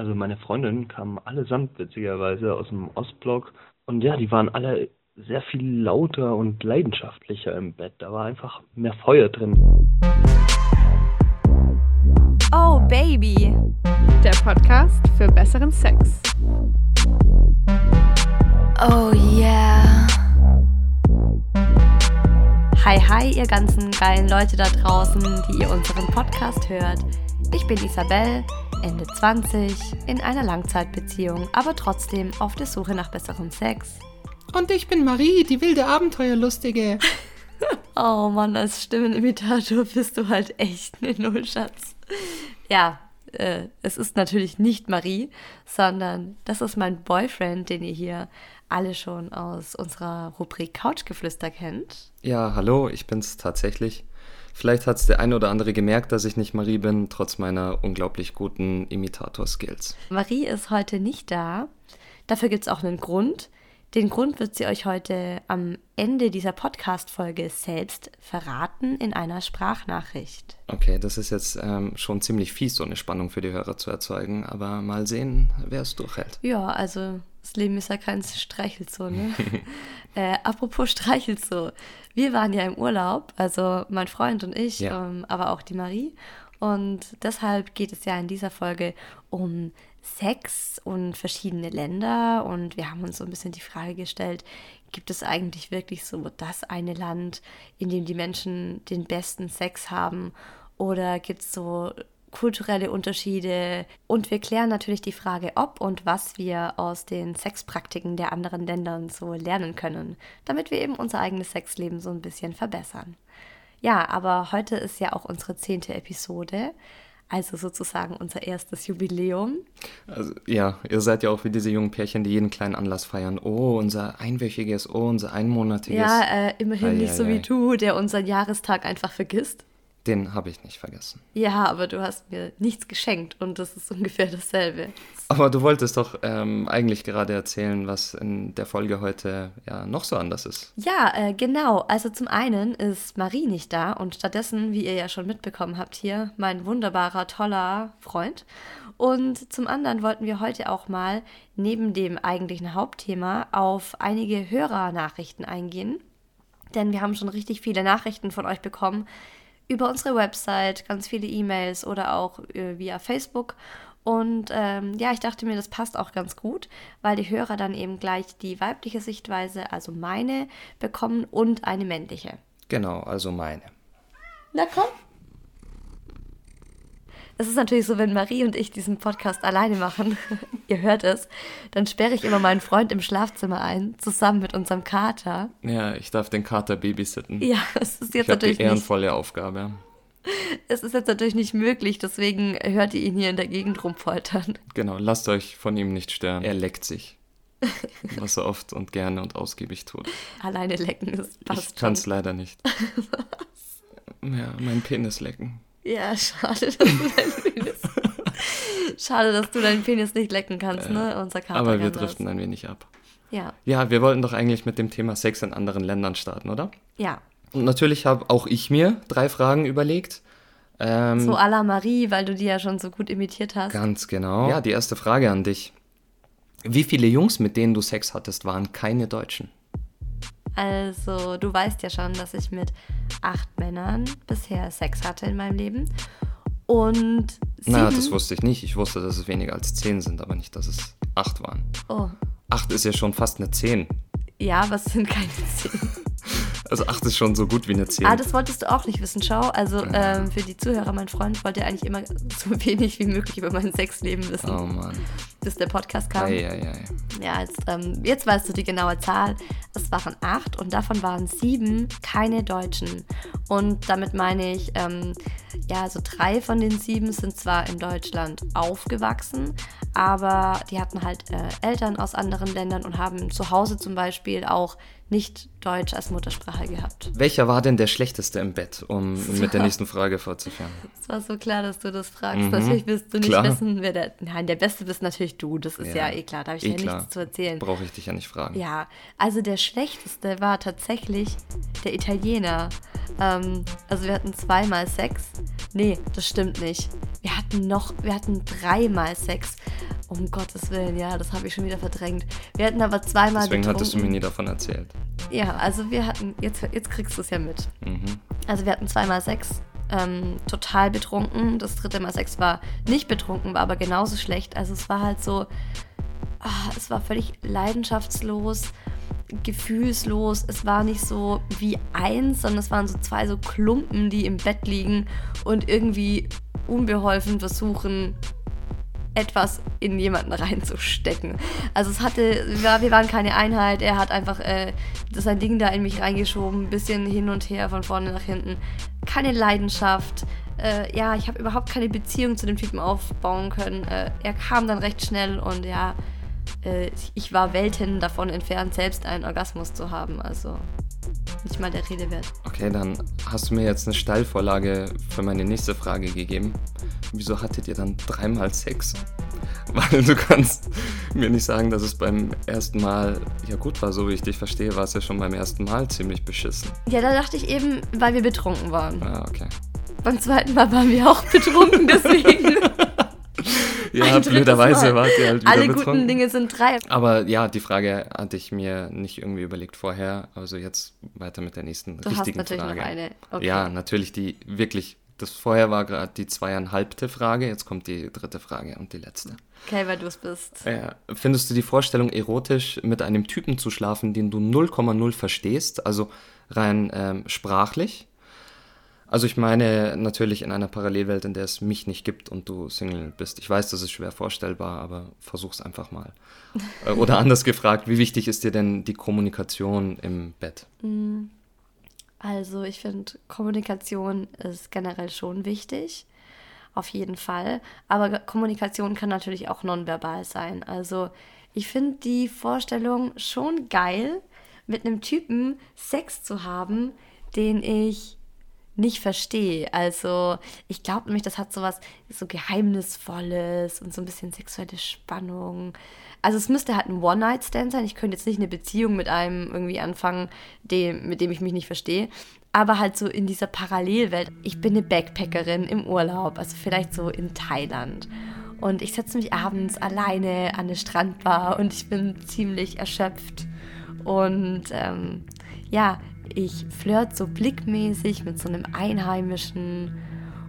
Also meine Freundinnen kamen allesamt witzigerweise aus dem Ostblock und ja, die waren alle sehr viel lauter und leidenschaftlicher im Bett. Da war einfach mehr Feuer drin. Oh Baby, der Podcast für besseren Sex. Oh yeah. Hi, hi, ihr ganzen geilen Leute da draußen, die ihr unseren Podcast hört. Ich bin Isabel, Ende 20, in einer Langzeitbeziehung, aber trotzdem auf der Suche nach besserem Sex. Und ich bin Marie, die wilde Abenteuerlustige. oh Mann, als Stimmenimitator bist du halt echt eine Nullschatz. Ja, äh, es ist natürlich nicht Marie, sondern das ist mein Boyfriend, den ihr hier alle schon aus unserer Rubrik Couchgeflüster kennt. Ja, hallo, ich bin's tatsächlich. Vielleicht hat es der eine oder andere gemerkt, dass ich nicht Marie bin, trotz meiner unglaublich guten Imitator-Skills. Marie ist heute nicht da. Dafür gibt es auch einen Grund. Den Grund wird sie euch heute am Ende dieser Podcast-Folge selbst verraten in einer Sprachnachricht. Okay, das ist jetzt ähm, schon ziemlich fies, so eine Spannung für die Hörer zu erzeugen, aber mal sehen, wer es durchhält. Ja, also das Leben ist ja kein Streichelzoo, ne? äh, apropos Streichelzoo. Wir waren ja im Urlaub, also mein Freund und ich, ja. ähm, aber auch die Marie. Und deshalb geht es ja in dieser Folge um Sex und verschiedene Länder. Und wir haben uns so ein bisschen die Frage gestellt, gibt es eigentlich wirklich so das eine Land, in dem die Menschen den besten Sex haben? Oder gibt es so kulturelle Unterschiede? Und wir klären natürlich die Frage, ob und was wir aus den Sexpraktiken der anderen Länder so lernen können, damit wir eben unser eigenes Sexleben so ein bisschen verbessern. Ja, aber heute ist ja auch unsere zehnte Episode. Also sozusagen unser erstes Jubiläum. Also, ja, ihr seid ja auch wie diese jungen Pärchen, die jeden kleinen Anlass feiern. Oh, unser einwöchiges, oh, unser einmonatiges. Ja, äh, immerhin ei, nicht ei, so ei. wie du, der unseren Jahrestag einfach vergisst. Den habe ich nicht vergessen. Ja, aber du hast mir nichts geschenkt und das ist ungefähr dasselbe. Aber du wolltest doch ähm, eigentlich gerade erzählen, was in der Folge heute ja noch so anders ist. Ja, äh, genau. Also zum einen ist Marie nicht da und stattdessen, wie ihr ja schon mitbekommen habt, hier mein wunderbarer, toller Freund. Und zum anderen wollten wir heute auch mal neben dem eigentlichen Hauptthema auf einige Hörernachrichten eingehen. Denn wir haben schon richtig viele Nachrichten von euch bekommen, über unsere Website, ganz viele E-Mails oder auch äh, via Facebook. Und ähm, ja, ich dachte mir, das passt auch ganz gut, weil die Hörer dann eben gleich die weibliche Sichtweise, also meine, bekommen und eine männliche. Genau, also meine. Na komm. Es ist natürlich so, wenn Marie und ich diesen Podcast alleine machen, ihr hört es, dann sperre ich immer meinen Freund im Schlafzimmer ein, zusammen mit unserem Kater. Ja, ich darf den Kater babysitten. Ja, es ist jetzt ich natürlich die ehrenvolle nicht, Aufgabe. Es ist jetzt natürlich nicht möglich, deswegen hört ihr ihn hier in der Gegend rumpoltern. Genau, lasst euch von ihm nicht stören. Er leckt sich. was er oft und gerne und ausgiebig tut. Alleine lecken ist passt Ich kann es leider nicht. was? Ja, mein Penis lecken. Ja, schade, dass du deinen Penis. schade, dass du deinen Penis nicht lecken kannst, äh, ne? Unser Kater Aber wir driften das. ein wenig ab. Ja. Ja, wir wollten doch eigentlich mit dem Thema Sex in anderen Ländern starten, oder? Ja. Und natürlich habe auch ich mir drei Fragen überlegt. Ähm, so à la Marie, weil du die ja schon so gut imitiert hast. Ganz genau. Ja, die erste Frage an dich. Wie viele Jungs, mit denen du Sex hattest, waren keine Deutschen? Also, du weißt ja schon, dass ich mit acht Männern bisher Sex hatte in meinem Leben. Und. Sieben, Na, das wusste ich nicht. Ich wusste, dass es weniger als zehn sind, aber nicht, dass es acht waren. Oh. Acht ist ja schon fast eine zehn. Ja, es sind keine zehn. Also 8 ist schon so gut wie eine 10. Ah, das wolltest du auch nicht wissen. Schau, also ähm, für die Zuhörer, mein Freund wollte eigentlich immer so wenig wie möglich über mein Sexleben wissen. Oh Mann. Bis der Podcast kam. Ei, ei, ei. Ja, jetzt, ähm, jetzt weißt du die genaue Zahl. Es waren acht und davon waren sieben keine Deutschen. Und damit meine ich, ähm, ja, also drei von den sieben sind zwar in Deutschland aufgewachsen, aber die hatten halt äh, Eltern aus anderen Ländern und haben zu Hause zum Beispiel auch nicht Deutsch als Muttersprache gehabt. Welcher war denn der schlechteste im Bett, um so. mit der nächsten Frage fortzufahren? Es war so klar, dass du das fragst. Mhm. Natürlich willst du nicht klar. wissen, wer der. Nein, der Beste bist natürlich du. Das ist ja, ja eh klar. Da habe ich eh ja klar. nichts zu erzählen. Brauche ich dich ja nicht fragen. Ja, also der schlechteste war tatsächlich der Italiener. Ähm, also wir hatten zweimal Sex. Nee, das stimmt nicht. Wir hatten noch, wir hatten dreimal Sex. Um Gottes Willen, ja, das habe ich schon wieder verdrängt. Wir hatten aber zweimal Deswegen getrunken. hattest du mir nie davon erzählt. Ja, also wir hatten, jetzt, jetzt kriegst du es ja mit. Mhm. Also wir hatten zweimal Sex, ähm, total betrunken. Das dritte Mal Sex war nicht betrunken, war aber genauso schlecht. Also es war halt so, ah, es war völlig leidenschaftslos, gefühlslos. Es war nicht so wie eins, sondern es waren so zwei so Klumpen, die im Bett liegen und irgendwie unbeholfen versuchen, etwas in jemanden reinzustecken. Also es hatte, wir waren keine Einheit, er hat einfach äh, sein Ding da in mich reingeschoben, ein bisschen hin und her, von vorne nach hinten. Keine Leidenschaft. Äh, ja, ich habe überhaupt keine Beziehung zu dem Typen aufbauen können. Äh, er kam dann recht schnell und ja, äh, ich war Welten davon entfernt, selbst einen Orgasmus zu haben. Also nicht mal der Rede wert. Okay, dann hast du mir jetzt eine Steilvorlage für meine nächste Frage gegeben. Wieso hattet ihr dann dreimal Sex? Weil du kannst mir nicht sagen, dass es beim ersten Mal, ja gut war, so wie ich dich verstehe, war es ja schon beim ersten Mal ziemlich beschissen. Ja, da dachte ich eben, weil wir betrunken waren. Ah, okay. Beim zweiten Mal waren wir auch betrunken, deswegen. Ja, blöderweise wart ihr halt wieder Alle betrunken. guten Dinge sind drei. Aber ja, die Frage hatte ich mir nicht irgendwie überlegt vorher. Also jetzt weiter mit der nächsten Du hast richtigen natürlich Frage. noch eine. Okay. Ja, natürlich die wirklich. Das vorher war gerade die zweieinhalbte Frage, jetzt kommt die dritte Frage und die letzte. Okay, weil du es bist. Ja, findest du die Vorstellung erotisch, mit einem Typen zu schlafen, den du 0,0 verstehst, also rein ähm, sprachlich? Also ich meine natürlich in einer Parallelwelt, in der es mich nicht gibt und du Single bist. Ich weiß, das ist schwer vorstellbar, aber versuch's einfach mal. Äh, Oder anders gefragt, wie wichtig ist dir denn die Kommunikation im Bett? Also ich finde, Kommunikation ist generell schon wichtig. Auf jeden Fall. Aber Kommunikation kann natürlich auch nonverbal sein. Also ich finde die Vorstellung schon geil, mit einem Typen Sex zu haben, den ich nicht verstehe. Also ich glaube nämlich, das hat sowas so Geheimnisvolles und so ein bisschen sexuelle Spannung. Also es müsste halt ein One-Night-Stand sein. Ich könnte jetzt nicht eine Beziehung mit einem irgendwie anfangen, dem, mit dem ich mich nicht verstehe. Aber halt so in dieser Parallelwelt. Ich bin eine Backpackerin im Urlaub, also vielleicht so in Thailand. Und ich setze mich abends alleine an eine Strandbar und ich bin ziemlich erschöpft. Und ähm, ja, ich flirt so blickmäßig mit so einem Einheimischen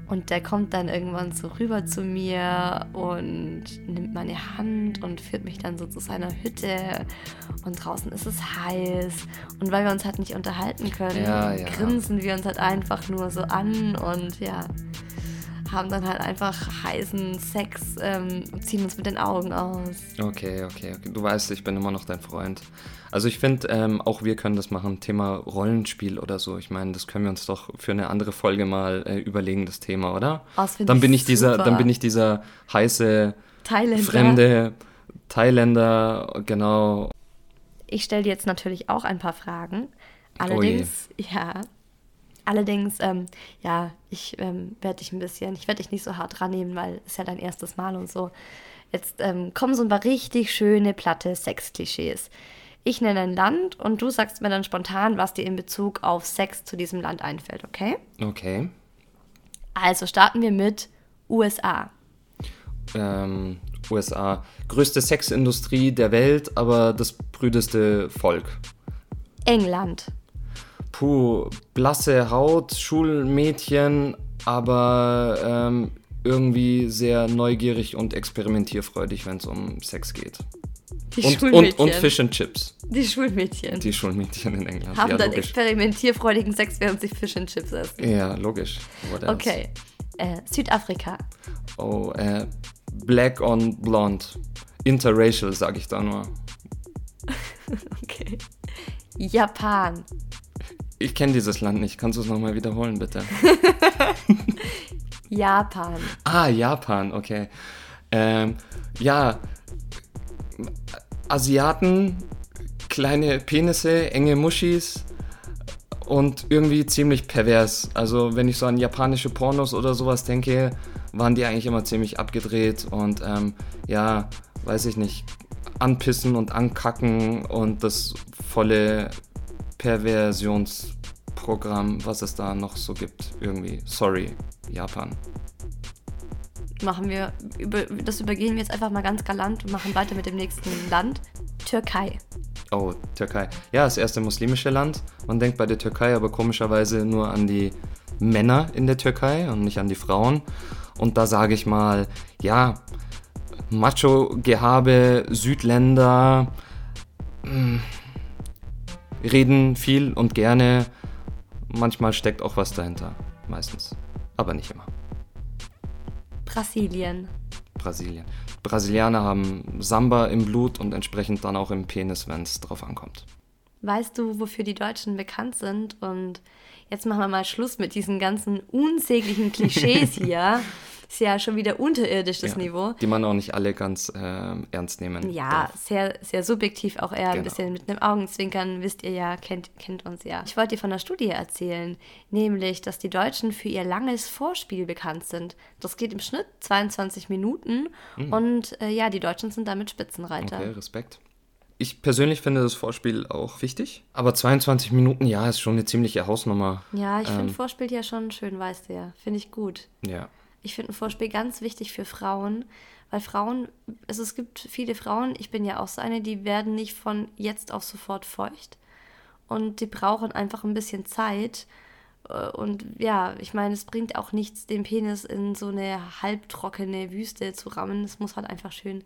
und der kommt dann irgendwann so rüber zu mir und nimmt meine Hand und führt mich dann so zu seiner Hütte und draußen ist es heiß und weil wir uns halt nicht unterhalten können, Ja, ja. grinsen wir uns halt einfach nur so an und ja, haben dann halt einfach heißen Sex, ähm, ziehen uns mit den Augen aus. Okay, okay, okay. Du weißt, ich bin immer noch dein Freund. Also ich finde, ähm, auch wir können das machen, Thema Rollenspiel oder so. Ich meine, das können wir uns doch für eine andere Folge mal äh, überlegen, das Thema, oder? Oh, das dann bin ich dieser, super. dann bin ich dieser heiße Thailänder. fremde Thailänder, genau. Ich stelle dir jetzt natürlich auch ein paar Fragen. Oh. Allerdings, ja. Allerdings, ähm, ja, ich ähm, werde dich ein bisschen, ich werde dich nicht so hart rannehmen, weil es ja dein erstes Mal und so. Jetzt ähm, kommen so ein paar richtig schöne, platte Sexklischees. Ich nenne ein Land und du sagst mir dann spontan, was dir in Bezug auf Sex zu diesem Land einfällt, okay? Okay. Also starten wir mit USA. Ähm, USA. Größte Sexindustrie der Welt, aber das brüdeste Volk. England. Puh, blasse Haut, Schulmädchen, aber ähm, irgendwie sehr neugierig und experimentierfreudig, wenn es um Sex geht. Die Und, und, Schulmädchen. und Fish and Chips. Die Schulmädchen. Die Schulmädchen in England. haben ja, dann logisch. experimentierfreudigen Sex, während sie Fish and Chips essen. Ja, logisch. What else? Okay. Äh, Südafrika. Oh, äh, Black on Blonde. Interracial, sag ich da nur. Okay. Japan. Ich kenne dieses Land nicht. Kannst du es nochmal wiederholen, bitte? Japan. Ah, Japan, okay. Ähm, ja, Asiaten, kleine Penisse, enge Muschis und irgendwie ziemlich pervers. Also wenn ich so an japanische Pornos oder sowas denke, waren die eigentlich immer ziemlich abgedreht und ähm, ja, weiß ich nicht, anpissen und ankacken und das volle Perversionsprogramm, was es da noch so gibt, irgendwie. Sorry, Japan. machen wir, das übergehen wir jetzt einfach mal ganz galant und machen weiter mit dem nächsten Land. Türkei. Oh, Türkei. Ja, das erste muslimische Land. Man denkt bei der Türkei aber komischerweise nur an die Männer in der Türkei und nicht an die Frauen. Und da sage ich mal, ja, Macho-Gehabe, Südländer hm, reden viel und gerne. Manchmal steckt auch was dahinter. Meistens. Aber nicht immer. Brasilien. Brasilien. Brasilianer haben Samba im Blut und entsprechend dann auch im Penis, wenn es drauf ankommt. Weißt du, wofür die Deutschen bekannt sind? Und jetzt machen wir mal Schluss mit diesen ganzen unsäglichen Klischees hier. Ist ja schon wieder unterirdisch, das ja, Niveau. Die man auch nicht alle ganz äh, ernst nehmen Ja, darf. sehr, sehr subjektiv, auch eher genau. ein bisschen mit einem Augenzwinkern, wisst ihr ja, kennt, kennt uns ja. Ich wollte dir von einer Studie erzählen, nämlich, dass die Deutschen für ihr langes Vorspiel bekannt sind. Das geht im Schnitt 22 Minuten mhm. und äh, ja, die Deutschen sind damit Spitzenreiter. Okay, Respekt. Ich persönlich finde das Vorspiel auch wichtig, aber 22 Minuten, ja, ist schon eine ziemliche Hausnummer. Ja, ich ähm, finde Vorspiel ja schon schön, weißt du ja. Finde ich gut. Ja. Ich finde ein Vorspiel ganz wichtig für Frauen, weil Frauen, also es gibt viele Frauen, ich bin ja auch so eine, die werden nicht von jetzt auf sofort feucht und die brauchen einfach ein bisschen Zeit. Äh, und ja, ich meine, es bringt auch nichts, den Penis in so eine halbtrockene Wüste zu rammen. Es muss halt einfach schön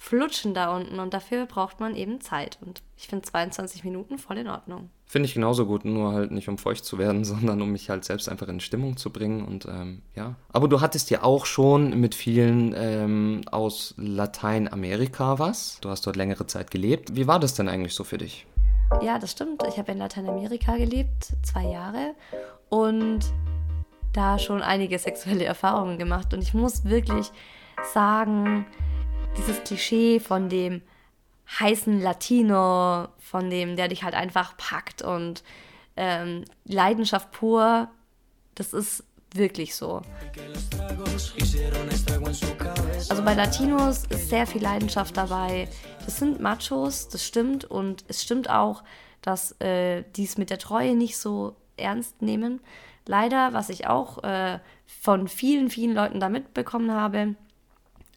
flutschen da unten und dafür braucht man eben Zeit. Und ich finde 22 Minuten voll in Ordnung. Finde ich genauso gut, nur halt nicht um feucht zu werden, sondern um mich halt selbst einfach in Stimmung zu bringen und ähm, ja. Aber du hattest ja auch schon mit vielen ähm, aus Lateinamerika was. Du hast dort längere Zeit gelebt. Wie war das denn eigentlich so für dich? Ja, das stimmt. Ich habe in Lateinamerika gelebt, zwei Jahre und da schon einige sexuelle Erfahrungen gemacht. Und ich muss wirklich sagen, dieses Klischee von dem heißen Latino, von dem, der dich halt einfach packt und ähm, Leidenschaft pur, das ist wirklich so. Also bei Latinos ist sehr viel Leidenschaft dabei. Das sind Machos, das stimmt. Und es stimmt auch, dass äh, die es mit der Treue nicht so ernst nehmen. Leider, was ich auch äh, von vielen, vielen Leuten da mitbekommen habe.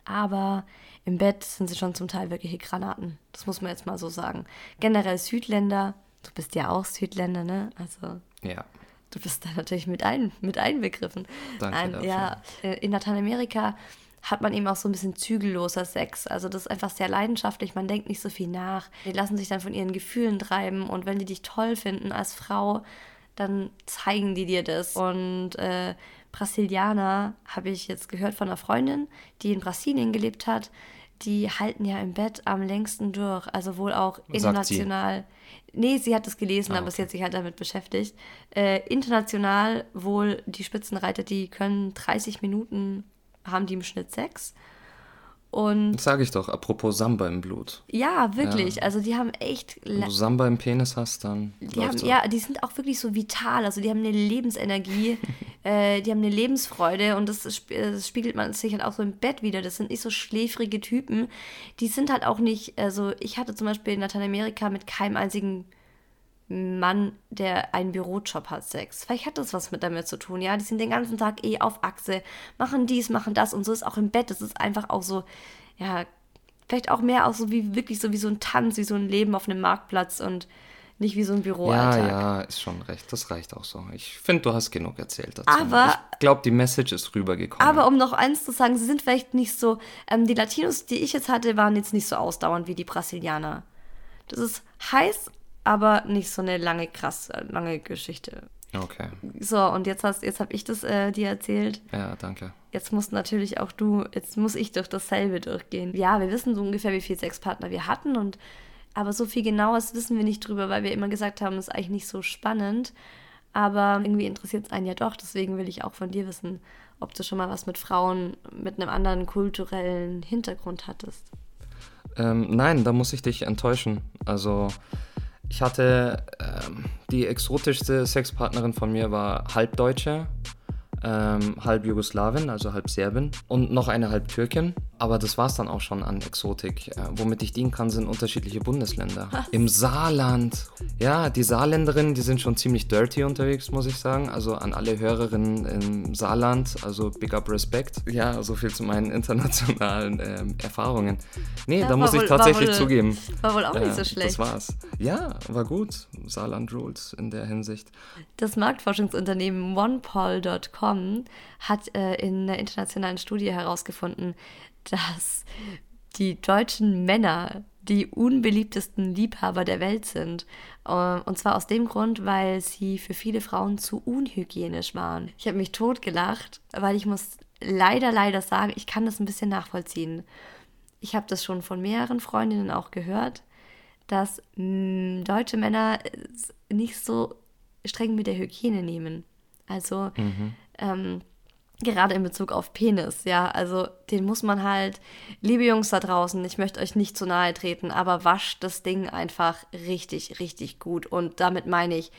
Aber im Bett sind sie schon zum Teil wirkliche Granaten. Das muss man jetzt mal so sagen. Generell Südländer, du bist ja auch Südländer, ne? Also. Ja. Du bist da natürlich mit, ein, mit einbegriffen. Danke ein, dafür. Ja, äh, in Lateinamerika hat man eben auch so ein bisschen zügelloser Sex. Also das ist einfach sehr leidenschaftlich, man denkt nicht so viel nach. Die lassen sich dann von ihren Gefühlen treiben und wenn die dich toll finden als Frau, dann zeigen die dir das. Und äh, Brasilianer habe ich jetzt gehört von einer Freundin, die in Brasilien gelebt hat. Die halten ja im Bett am längsten durch. Also wohl auch international. Nee, sie hat es gelesen, ah, aber sie hat sich halt damit beschäftigt. Äh, international wohl die Spitzenreiter, die können 30 Minuten, haben die im Schnitt Sex. Und das sage ich doch, apropos Samba im Blut. Ja, wirklich. Ja. Also die haben echt. Wenn du Samba im Penis hast, dann. Die haben, ja, die sind auch wirklich so vital. Also die haben eine Lebensenergie, äh, die haben eine Lebensfreude und das, das, spiegelt man sich halt auch so im Bett wieder. Das sind nicht so schläfrige Typen. Die sind halt auch nicht. Also ich hatte zum Beispiel in Lateinamerika mit keinem einzigen Mann, der einen Bürojob hat, Sex. Vielleicht hat das was mit damit zu tun, ja. Die sind den ganzen Tag eh auf Achse, machen dies, machen das und so ist auch im Bett. Das ist einfach auch so, ja, vielleicht auch mehr auch so wie wirklich so wie so ein Tanz, wie so ein Leben auf einem Marktplatz und nicht wie so ein Büroalltag. Ja, ja, ist schon recht. Das reicht auch so. Ich finde, du hast genug erzählt dazu. Aber ich glaube, die Message ist rübergekommen. Aber um noch eins zu sagen, sie sind vielleicht nicht so. Ähm, die Latinos, die ich jetzt hatte, waren jetzt nicht so ausdauernd wie die Brasilianer. Das ist heiß, aber nicht so eine lange, krass, lange Geschichte. Okay. So, und jetzt hast jetzt habe ich das äh, dir erzählt. Ja, danke. Jetzt musst natürlich auch du, jetzt muss ich durch dasselbe durchgehen. Ja, wir wissen so ungefähr, wie viele Sexpartner wir hatten und aber so viel genaues wissen wir nicht drüber, weil wir immer gesagt haben, es ist eigentlich nicht so spannend. Aber irgendwie interessiert es einen ja doch. Deswegen will ich auch von dir wissen, ob du schon mal was mit Frauen mit einem anderen kulturellen Hintergrund hattest. Ähm, nein, da muss ich dich enttäuschen. Also ich hatte ähm, die exotischste Sexpartnerin von mir war halb Deutsche, ähm, halb Jugoslawin, also halb Serbin und noch eine halb Türkin. Aber das war es dann auch schon an Exotik. Äh, womit ich dienen kann, sind unterschiedliche Bundesländer. Was? Im Saarland. Ja, die Saarländerinnen, die sind schon ziemlich dirty unterwegs, muss ich sagen. Also an alle Hörerinnen im Saarland, also big up Respect. Ja, so viel zu meinen internationalen ähm, Erfahrungen. Nee, ja, da muss ich tatsächlich war wohl, zugeben. War wohl auch nicht so schlecht. Das war's. Ja, war gut. Saarland Rules in der Hinsicht. Das Marktforschungsunternehmen OnePoll.com hat äh, in einer internationalen Studie herausgefunden, dass die deutschen Männer die unbeliebtesten Liebhaber der Welt sind. Ähm, und zwar aus dem Grund, weil sie für viele Frauen zu unhygienisch waren. Ich habe mich totgelacht, weil ich muss leider, leider sagen, ich kann das ein bisschen nachvollziehen. Ich habe das schon von mehreren Freundinnen auch gehört, dass mh, mm, deutsche Männer nicht so streng mit der Hygiene nehmen. Also mhm. ähm, gerade in Bezug auf Penis, ja, also den muss man halt, liebe Jungs da draußen, ich möchte euch nicht zu nahe treten, aber wascht das Ding einfach richtig, richtig gut. Und damit meine ich,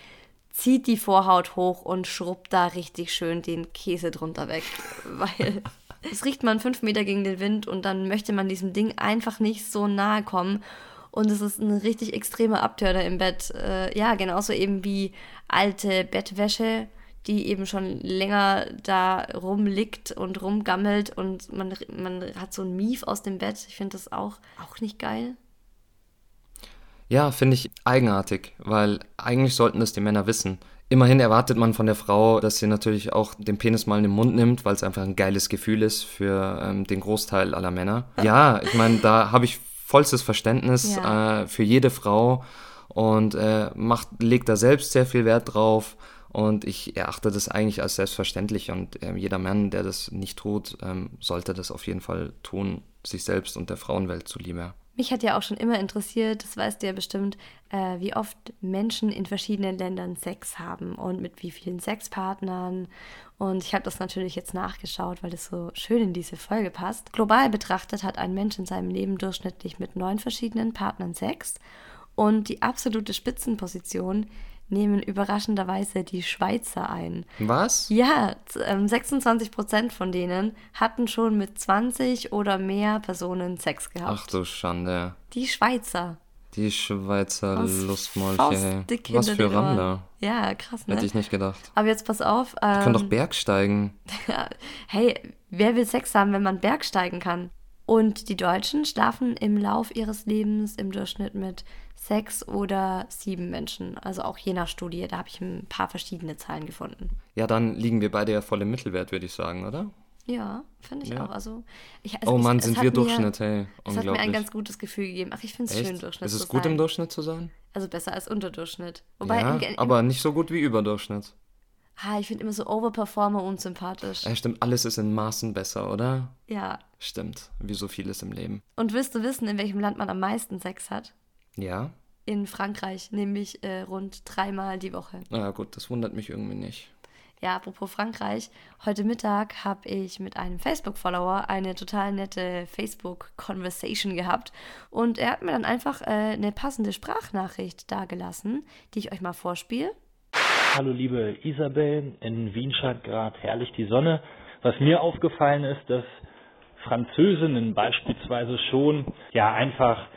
zieht die Vorhaut hoch und schrubbt da richtig schön den Käse drunter weg, weil es riecht man fünf Meter gegen den Wind und dann möchte man diesem Ding einfach nicht so nahe kommen. Und es ist ein richtig extremer Abtörner im Bett. Äh, ja, genauso eben wie alte Bettwäsche die eben schon länger da rumliegt und rumgammelt und man, man hat so ein Mief aus dem Bett. Ich finde das auch, auch nicht geil. Ja, finde ich eigenartig, weil eigentlich sollten das die Männer wissen. Immerhin erwartet man von der Frau, dass sie natürlich auch den Penis mal in den Mund nimmt, weil es einfach ein geiles Gefühl ist für ähm, den Großteil aller Männer. Ja, ich meine, da habe ich vollstes Verständnis ja. äh, für jede Frau und äh, macht, legt da selbst sehr viel Wert drauf. Und ich erachte das eigentlich als selbstverständlich und äh, jeder Mann, der das nicht tut, ähm, sollte das auf jeden Fall tun, sich selbst und der Frauenwelt zuliebe. Mich hat ja auch schon immer interessiert, das weißt du ja bestimmt, äh, wie oft Menschen in verschiedenen Ländern Sex haben und mit wie vielen Sexpartnern. Und ich habe das natürlich jetzt nachgeschaut, weil es so schön in diese Folge passt. Global betrachtet hat ein Mensch in seinem Leben durchschnittlich mit neun verschiedenen Partnern Sex. Und die absolute Spitzenposition nehmen überraschenderweise die Schweizer ein. Was? Ja, 26 ähm, Prozent von denen hatten schon mit 20 oder mehr Personen Sex gehabt. Ach du Schande. Die Schweizer. Die Schweizer Aus Lustmolche. Was für Rander. Ja, krass, ne? Hätte ich nicht gedacht. Aber jetzt pass auf. Ähm, ich kann doch Bergsteigen. hey, wer will Sex haben, wenn man Bergsteigen kann? Und die Deutschen schlafen im Lauf ihres Lebens im Durchschnitt mit sechs oder sieben Menschen. Also auch je nach Studie, da habe ich ein paar verschiedene Zahlen gefunden. Ja, dann liegen wir beide ja voll im Mittelwert, würde ich sagen, oder? Ja, finde ich ja. auch. Also, ich, also oh Mann, sind wir Durchschnitt, hey. Es hat mir ein ganz gutes Gefühl gegeben. Ach, ich finde es schön, Durchschnitt Ist es gut, sein. im Durchschnitt zu sein? Also besser als Unterdurchschnitt. Wobei ja, im, im, aber nicht so gut wie Überdurchschnitt. Ah, ich finde immer so Overperformer unsympathisch. Ja, stimmt, alles ist in Maßen besser, oder? Ja. Stimmt, wie so vieles im Leben. Und willst du wissen, in welchem Land man am meisten Sex hat? Ja. In Frankreich, nämlich äh, rund dreimal die Woche. Na ah, gut, das wundert mich irgendwie nicht. Ja, apropos Frankreich, heute Mittag habe ich mit einem Facebook-Follower eine total nette Facebook-Conversation gehabt und er hat mir dann einfach äh, eine passende Sprachnachricht dargelassen, die ich euch mal vorspiele. Hallo liebe Isabel, in Wien scheint gerade herrlich die Sonne. Was mir aufgefallen ist, dass Französinnen beispielsweise schon ja einfach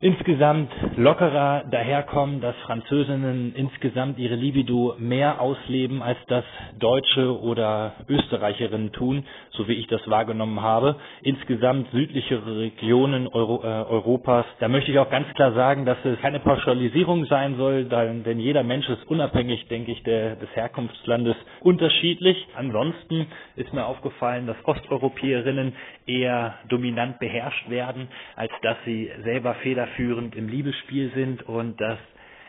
insgesamt lockerer daherkommen, dass Französinnen insgesamt ihre Libido mehr ausleben, als das Deutsche oder Österreicherinnen tun, so wie ich das wahrgenommen habe. Insgesamt südlichere Regionen Euro, äh, Europas. Da möchte ich auch ganz klar sagen, dass es keine Pauschalisierung sein soll, denn jeder Mensch ist unabhängig, denke ich, der, des Herkunftslandes unterschiedlich. Ansonsten ist mir aufgefallen, dass Osteuropäerinnen eher dominant beherrscht werden, als dass sie selber Fehler federführend im Liebesspiel sind und dass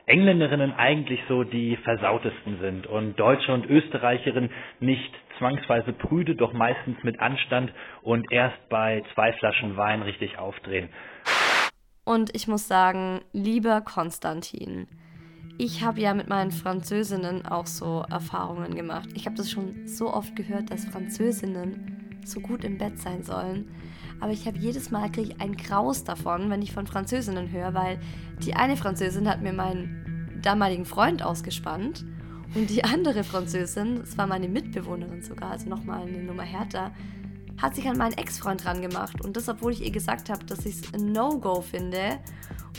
Engländerinnen eigentlich so die versautesten sind und Deutsche und Österreicherinnen nicht zwangsweise prüde, doch meistens mit Anstand und erst bei zwei Flaschen Wein richtig aufdrehen. Und ich muss sagen, lieber Konstantin, ich habe ja mit meinen Französinnen auch so Erfahrungen gemacht. Ich habe das schon so oft gehört, dass Französinnen so gut im Bett sein sollen aber ich habe jedes Mal kriege ich ein Graus davon, wenn ich von Französinnen höre, weil die eine Französin hat mir meinen damaligen Freund ausgespannt und die andere Französin, das war meine Mitbewohnerin sogar, also nochmal eine Nummer härter, hat sich an meinen Ex-Freund dran gemacht. Und das, obwohl ich ihr gesagt habe, dass ich es ein No-Go finde.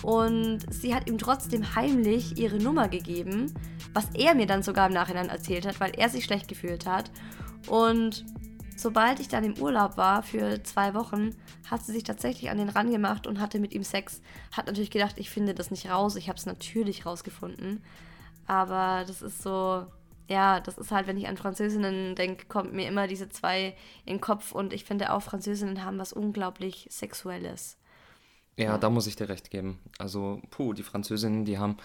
Und sie hat ihm trotzdem heimlich ihre Nummer gegeben, was er mir dann sogar im Nachhinein erzählt hat, weil er sich schlecht gefühlt hat. Und sobald ich dann im Urlaub war für zwei Wochen, hat sie sich tatsächlich an den ran gemacht und hatte mit ihm Sex. Hat natürlich gedacht, ich finde das nicht raus. Ich habe es natürlich rausgefunden. Aber das ist so, ja, das ist halt, wenn ich an Französinnen denke, kommt mir immer diese zwei in den Kopf. Und ich finde auch, Französinnen haben was unglaublich Sexuelles. Ja, ja, da muss ich dir recht geben. Also, puh, die Französinnen, die haben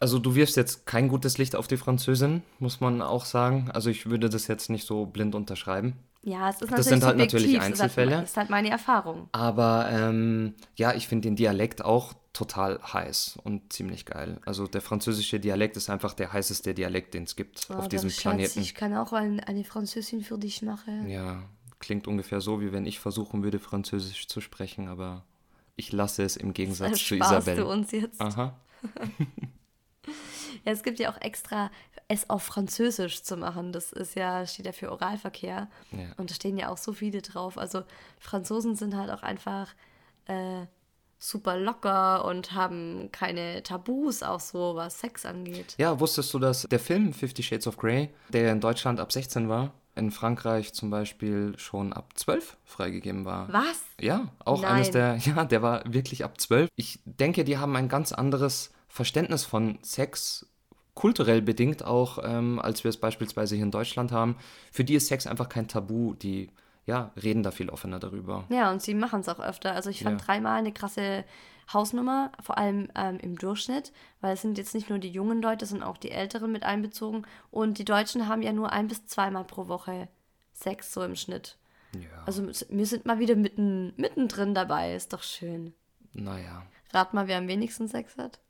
also du wirfst jetzt kein gutes Licht auf die Französin, muss man auch sagen. Also ich würde das jetzt nicht so blind unterschreiben. Ja, es ist das natürlich sind halt natürlich Einzelfälle. Das ist halt meine Erfahrung. Aber ähm, ja, ich finde den Dialekt auch total heiß und ziemlich geil. Also der französische Dialekt ist einfach der heißeste Dialekt, den es gibt Oh, auf diesem Schatz, Planeten. Ich kann auch ein, eine Französin für dich machen. Ja, klingt ungefähr so, wie wenn ich versuchen würde, Französisch zu sprechen, aber ich lasse es im Gegensatz zu Ersparst Isabel. du uns jetzt. Aha. Ja, es gibt ja auch extra, es auf Französisch zu machen. Das ist ja, steht ja für Oralverkehr. Ja. Und da stehen ja auch so viele drauf. Also Franzosen sind halt auch einfach äh, super locker und haben keine Tabus, auch so was Sex angeht. Ja, wusstest du, dass der Film Fifty Shades of Grey, der in Deutschland ab 16 war, in Frankreich zum Beispiel schon ab 12 freigegeben war? Was? Ja, auch Nein. eines der, ja, der war wirklich ab 12. Ich denke, die haben ein ganz anderes Verständnis von Sex, kulturell bedingt auch, ähm, als wir es beispielsweise hier in Deutschland haben. Für die ist Sex einfach kein Tabu, die, ja, reden da viel offener darüber. Ja, und sie machen es auch öfter. Also ich fand Ja. dreimal eine krasse Hausnummer, vor allem ähm, im Durchschnitt, weil es sind jetzt nicht nur die jungen Leute, sondern auch die Älteren mit einbezogen. Und die Deutschen haben ja nur ein bis zweimal pro Woche Sex so im Schnitt. Ja, Also wir sind mal wieder mitten, mittendrin dabei, ist doch schön. naja, Rat mal, wer am wenigsten Sex hat?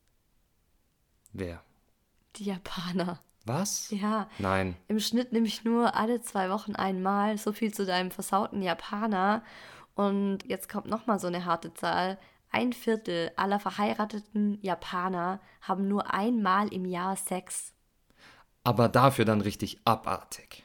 Wer? Die Japaner. Was? Ja, Nein. im Schnitt nämlich nur alle zwei Wochen einmal. So viel zu deinem versauten Japaner. Und jetzt kommt nochmal so eine harte Zahl. Ein Viertel aller verheirateten Japaner haben nur einmal im Jahr Sex. Aber dafür dann richtig abartig.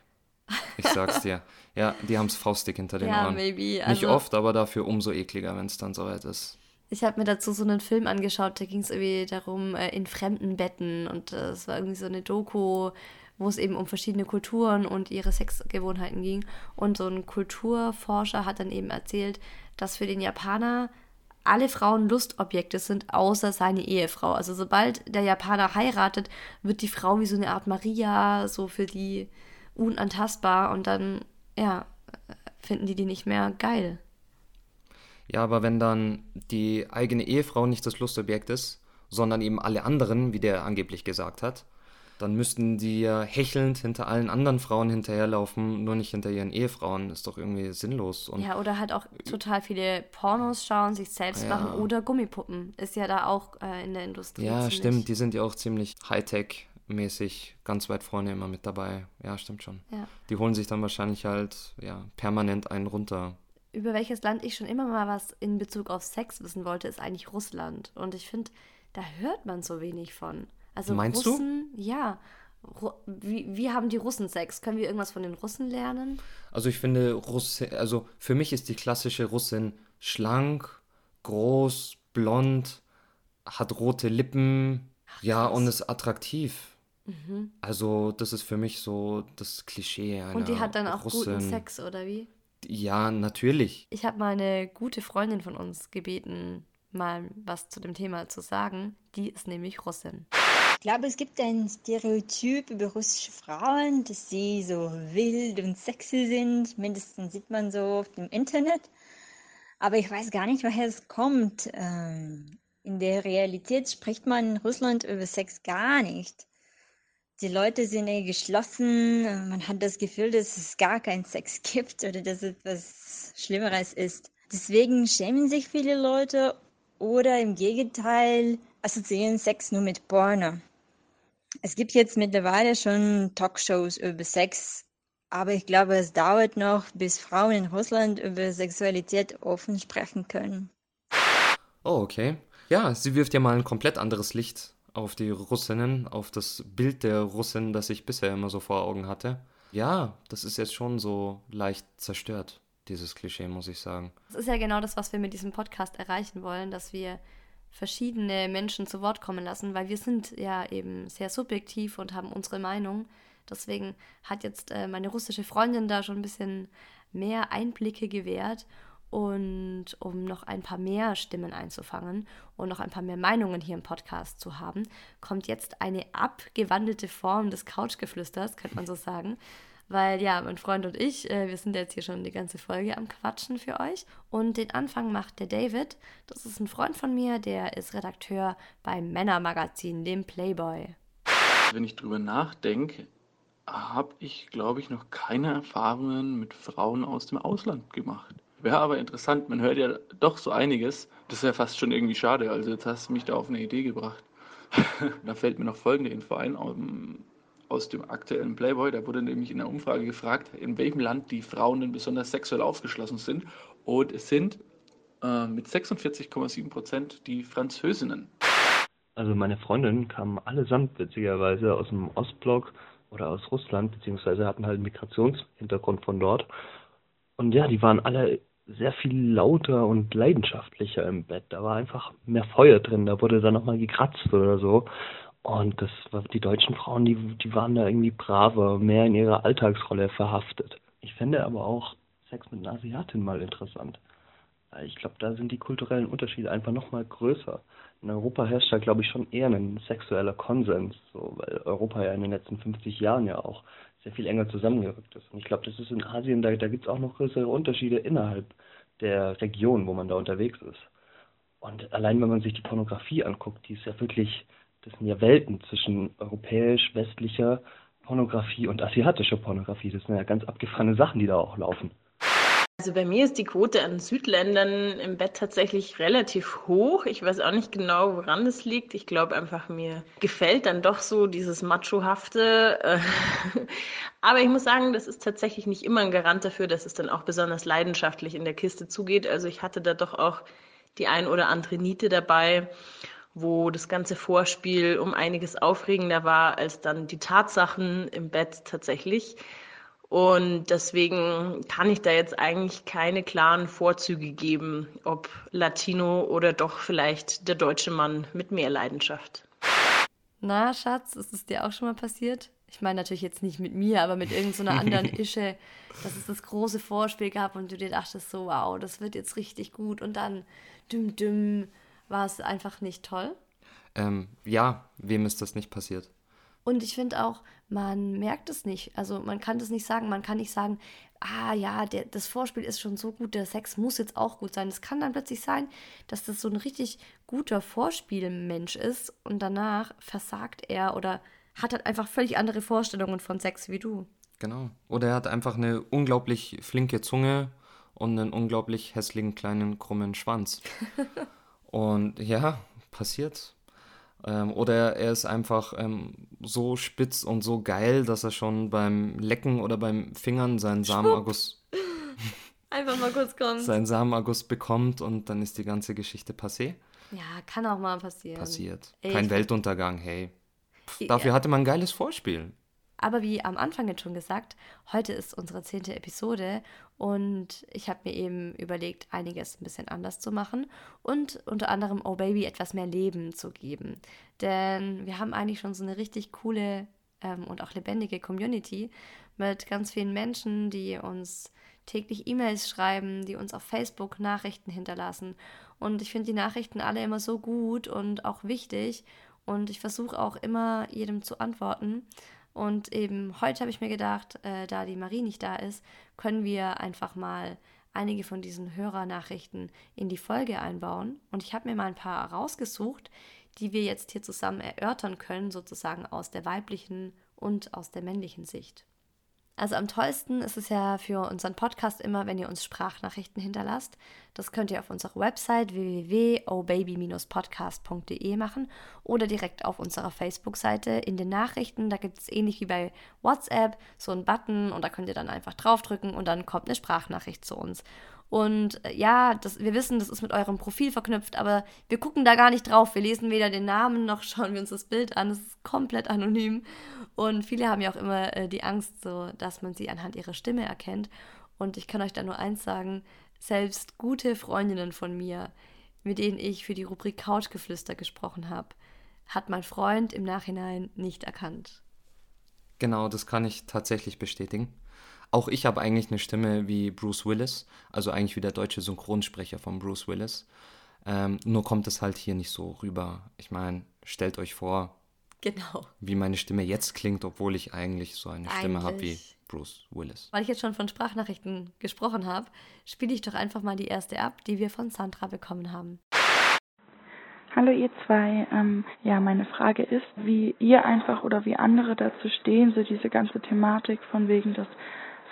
Ich sag's dir. Ja, die haben's faustig hinter den Ja, Ohren. maybe. Nicht Also- oft, aber dafür umso ekliger, wenn es dann soweit ist. Ich habe mir dazu so einen Film angeschaut, da ging es irgendwie darum, äh, in fremden Betten. Und äh, es war irgendwie so eine Doku, wo es eben um verschiedene Kulturen und ihre Sexgewohnheiten ging. Und so ein Kulturforscher hat dann eben erzählt, dass für den Japaner alle Frauen Lustobjekte sind, außer seine Ehefrau. Also sobald der Japaner heiratet, wird die Frau wie so eine Art Maria, so für die unantastbar. Und dann, ja, finden die die nicht mehr geil. Ja, aber wenn dann die eigene Ehefrau nicht das Lustobjekt ist, sondern eben alle anderen, wie der angeblich gesagt hat, dann müssten die ja hechelnd hinter allen anderen Frauen hinterherlaufen, nur nicht hinter ihren Ehefrauen. Ist doch irgendwie sinnlos. Und Ja, oder halt auch total viele Pornos schauen, sich selbst Ja. machen oder Gummipuppen. Ist ja da auch äh, in der Industrie. ja, ziemlich- stimmt, die sind ja auch ziemlich Hightech-mäßig ganz weit vorne immer mit dabei. Ja, stimmt schon. Ja. Die holen sich dann wahrscheinlich halt ja, permanent einen runter. Über welches Land ich schon immer mal was in Bezug auf Sex wissen wollte, ist eigentlich Russland. Und ich finde, da hört man so wenig von. Also Meinst du? Russen, ja. Ru wie, wie haben die Russen Sex? Können wir irgendwas von den Russen lernen? Also ich finde, Russin, also für mich ist die klassische Russin schlank, groß, blond, hat rote Lippen, ja, und ist attraktiv. Also das ist für mich so das Klischee einer Mhm. Und die hat dann auch Russin. guten Sex, oder wie? Ja, natürlich. Ich habe mal eine gute Freundin von uns gebeten, mal was zu dem Thema zu sagen. Die ist nämlich Russin. Ich glaube, es gibt ein Stereotyp über russische Frauen, dass sie so wild und sexy sind. Mindestens sieht man so auf dem Internet. Aber ich weiß gar nicht, woher es kommt. Ähm, in der Realität spricht man in Russland über Sex gar nicht. Die Leute sind eher geschlossen. Man hat das Gefühl, dass es gar keinen Sex gibt oder dass es etwas Schlimmeres ist. Deswegen schämen sich viele Leute oder im Gegenteil assoziieren Sex nur mit Porno. Es gibt jetzt mittlerweile schon Talkshows über Sex, aber ich glaube, es dauert noch, bis Frauen in Russland über Sexualität offen sprechen können. Oh, okay. Ja, sie wirft ja mal ein komplett anderes Licht auf die Russinnen, auf das Bild der Russin, das ich bisher immer so vor Augen hatte. Ja, das ist jetzt schon so leicht zerstört. dieses Klischee, muss ich sagen. Das ist ja genau das, was wir mit diesem Podcast erreichen wollen, dass wir verschiedene Menschen zu Wort kommen lassen, weil wir sind ja eben sehr subjektiv und haben unsere Meinung. Deswegen hat jetzt äh, meine russische Freundin da schon ein bisschen mehr Einblicke gewährt und um noch ein paar mehr Stimmen einzufangen und noch ein paar mehr Meinungen hier im Podcast zu haben, kommt jetzt eine abgewandelte Form des Couchgeflüsters, könnte man so sagen. Weil ja, mein Freund und ich, äh, wir sind jetzt hier schon die ganze Folge am Quatschen für euch. Und den Anfang macht der David. Das ist ein Freund von mir, der ist Redakteur beim Männermagazin, dem Playboy. Wenn ich drüber nachdenke, habe ich, glaube ich, noch keine Erfahrungen mit Frauen aus dem Ausland gemacht. Wäre aber interessant, man hört ja doch so einiges. Das ja fast schon irgendwie schade. Also jetzt hast du mich da auf eine Idee gebracht. da fällt mir noch folgende Info ein aus dem aktuellen Playboy. Da wurde nämlich in der Umfrage gefragt, in welchem Land die Frauen denn besonders sexuell aufgeschlossen sind. Und es sind äh, mit 46,7 Prozent die Französinnen. Also meine Freundinnen kamen allesamt witzigerweise aus dem Ostblock oder aus Russland, beziehungsweise hatten halt einen Migrationshintergrund von dort. Und ja, die waren alle sehr viel lauter und leidenschaftlicher im Bett. Da war einfach mehr Feuer drin, da wurde dann nochmal gekratzt oder so. Und das war, die deutschen Frauen, die, die waren da irgendwie braver, mehr in ihrer Alltagsrolle verhaftet. Ich fände aber auch Sex mit einer Asiatin mal interessant. Ich glaube, da sind die kulturellen Unterschiede einfach nochmal größer. In Europa herrscht da, glaube ich, schon eher ein sexueller Konsens, so, weil Europa ja in den letzten 50 Jahren ja auch sehr viel enger zusammengerückt ist. Und ich glaube, das ist in Asien, da, da gibt es auch noch größere Unterschiede innerhalb der Region, wo man da unterwegs ist. Und allein wenn man sich die Pornografie anguckt, die ist ja wirklich, das sind ja Welten zwischen europäisch-westlicher Pornografie und asiatischer Pornografie. Das sind ja ganz abgefahrene Sachen, die da auch laufen. Also bei mir ist die Quote an Südländern im Bett tatsächlich relativ hoch. Ich weiß auch nicht genau, woran es liegt. Ich glaube einfach, mir gefällt dann doch so dieses Machohafte. Aber ich muss sagen, das ist tatsächlich nicht immer ein Garant dafür, dass es dann auch besonders leidenschaftlich in der Kiste zugeht. Also ich hatte da doch auch die ein oder andere Niete dabei, wo das ganze Vorspiel um einiges aufregender war als dann die Tatsachen im Bett tatsächlich. Und deswegen kann ich da jetzt eigentlich keine klaren Vorzüge geben, ob Latino oder doch vielleicht der deutsche Mann mit mehr Leidenschaft. Na, Schatz, ist es dir auch schon mal passiert? Ich meine natürlich jetzt nicht mit mir, aber mit irgendeiner so anderen Ische, dass es das große Vorspiel gab und du dir dachtest so, wow, das wird jetzt richtig gut und dann düm düm, war es einfach nicht toll? Ähm, ja, wem ist das nicht passiert? Und ich finde auch, man merkt es nicht. Also man kann das nicht sagen. Man kann nicht sagen, ah ja, der, das Vorspiel ist schon so gut, der Sex muss jetzt auch gut sein. Es kann dann plötzlich sein, dass das so ein richtig guter Vorspielmensch ist und danach versagt er oder hat halt einfach völlig andere Vorstellungen von Sex wie du. Genau. Oder er hat einfach eine unglaublich flinke Zunge und einen unglaublich hässlichen kleinen krummen Schwanz. und ja, passiert. Ähm, oder er ist einfach ähm, so spitz und so geil, dass er schon beim Lecken oder beim Fingern seinen Samenerguss. Einfach mal kurz kommt. Seinen Samenerguss bekommt und dann ist die ganze Geschichte passé. Ja, kann auch mal passieren. Passiert. Ey, Kein Weltuntergang, hey. Pff, dafür hatte man ein geiles Vorspiel. Aber wie am Anfang jetzt schon gesagt, heute ist unsere zehnte Episode und ich habe mir eben überlegt, einiges ein bisschen anders zu machen und unter anderem Oh Baby etwas mehr Leben zu geben. Denn wir haben eigentlich schon so eine richtig coole ähm, und auch lebendige Community mit ganz vielen Menschen, die uns täglich E-Mails schreiben, die uns auf Facebook Nachrichten hinterlassen. Und ich finde die Nachrichten alle immer so gut und auch wichtig. Und ich versuche auch immer jedem zu antworten. Und eben heute habe ich mir gedacht, äh, da die Marie nicht da ist, können wir einfach mal einige von diesen Hörernachrichten in die Folge einbauen. Und ich habe mir mal ein paar rausgesucht, die wir jetzt hier zusammen erörtern können, sozusagen aus der weiblichen und aus der männlichen Sicht. Also am tollsten ist es ja für unseren Podcast immer, wenn ihr uns Sprachnachrichten hinterlasst. Das könnt ihr auf unserer Website www.obaby-podcast.de machen oder direkt auf unserer Facebook-Seite in den Nachrichten. Da gibt es ähnlich wie bei WhatsApp so einen Button und da könnt ihr dann einfach draufdrücken und dann kommt eine Sprachnachricht zu uns. Und äh, ja, das, wir wissen, das ist mit eurem Profil verknüpft, aber wir gucken da gar nicht drauf. Wir lesen weder den Namen noch schauen wir uns das Bild an. Es ist komplett anonym. Und viele haben ja auch immer äh, die Angst, so, dass man sie anhand ihrer Stimme erkennt. Und ich kann euch da nur eins sagen, selbst gute Freundinnen von mir, mit denen ich für die Rubrik Couchgeflüster gesprochen habe, hat mein Freund im Nachhinein nicht erkannt. Genau, das kann ich tatsächlich bestätigen. Auch ich habe eigentlich eine Stimme wie Bruce Willis, also eigentlich wie der deutsche Synchronsprecher von Bruce Willis. Ähm, nur kommt es halt hier nicht so rüber. Ich meine, stellt euch vor, genau. wie meine Stimme jetzt klingt, obwohl ich eigentlich so eine eigentlich. Stimme habe wie Bruce Willis. Weil ich jetzt schon von Sprachnachrichten gesprochen habe, spiele ich doch einfach mal die erste ab, die wir von Sandra bekommen haben. Hallo ihr zwei. Ähm, ja, meine Frage ist, wie ihr einfach oder wie andere dazu stehen, so diese ganze Thematik von wegen, dass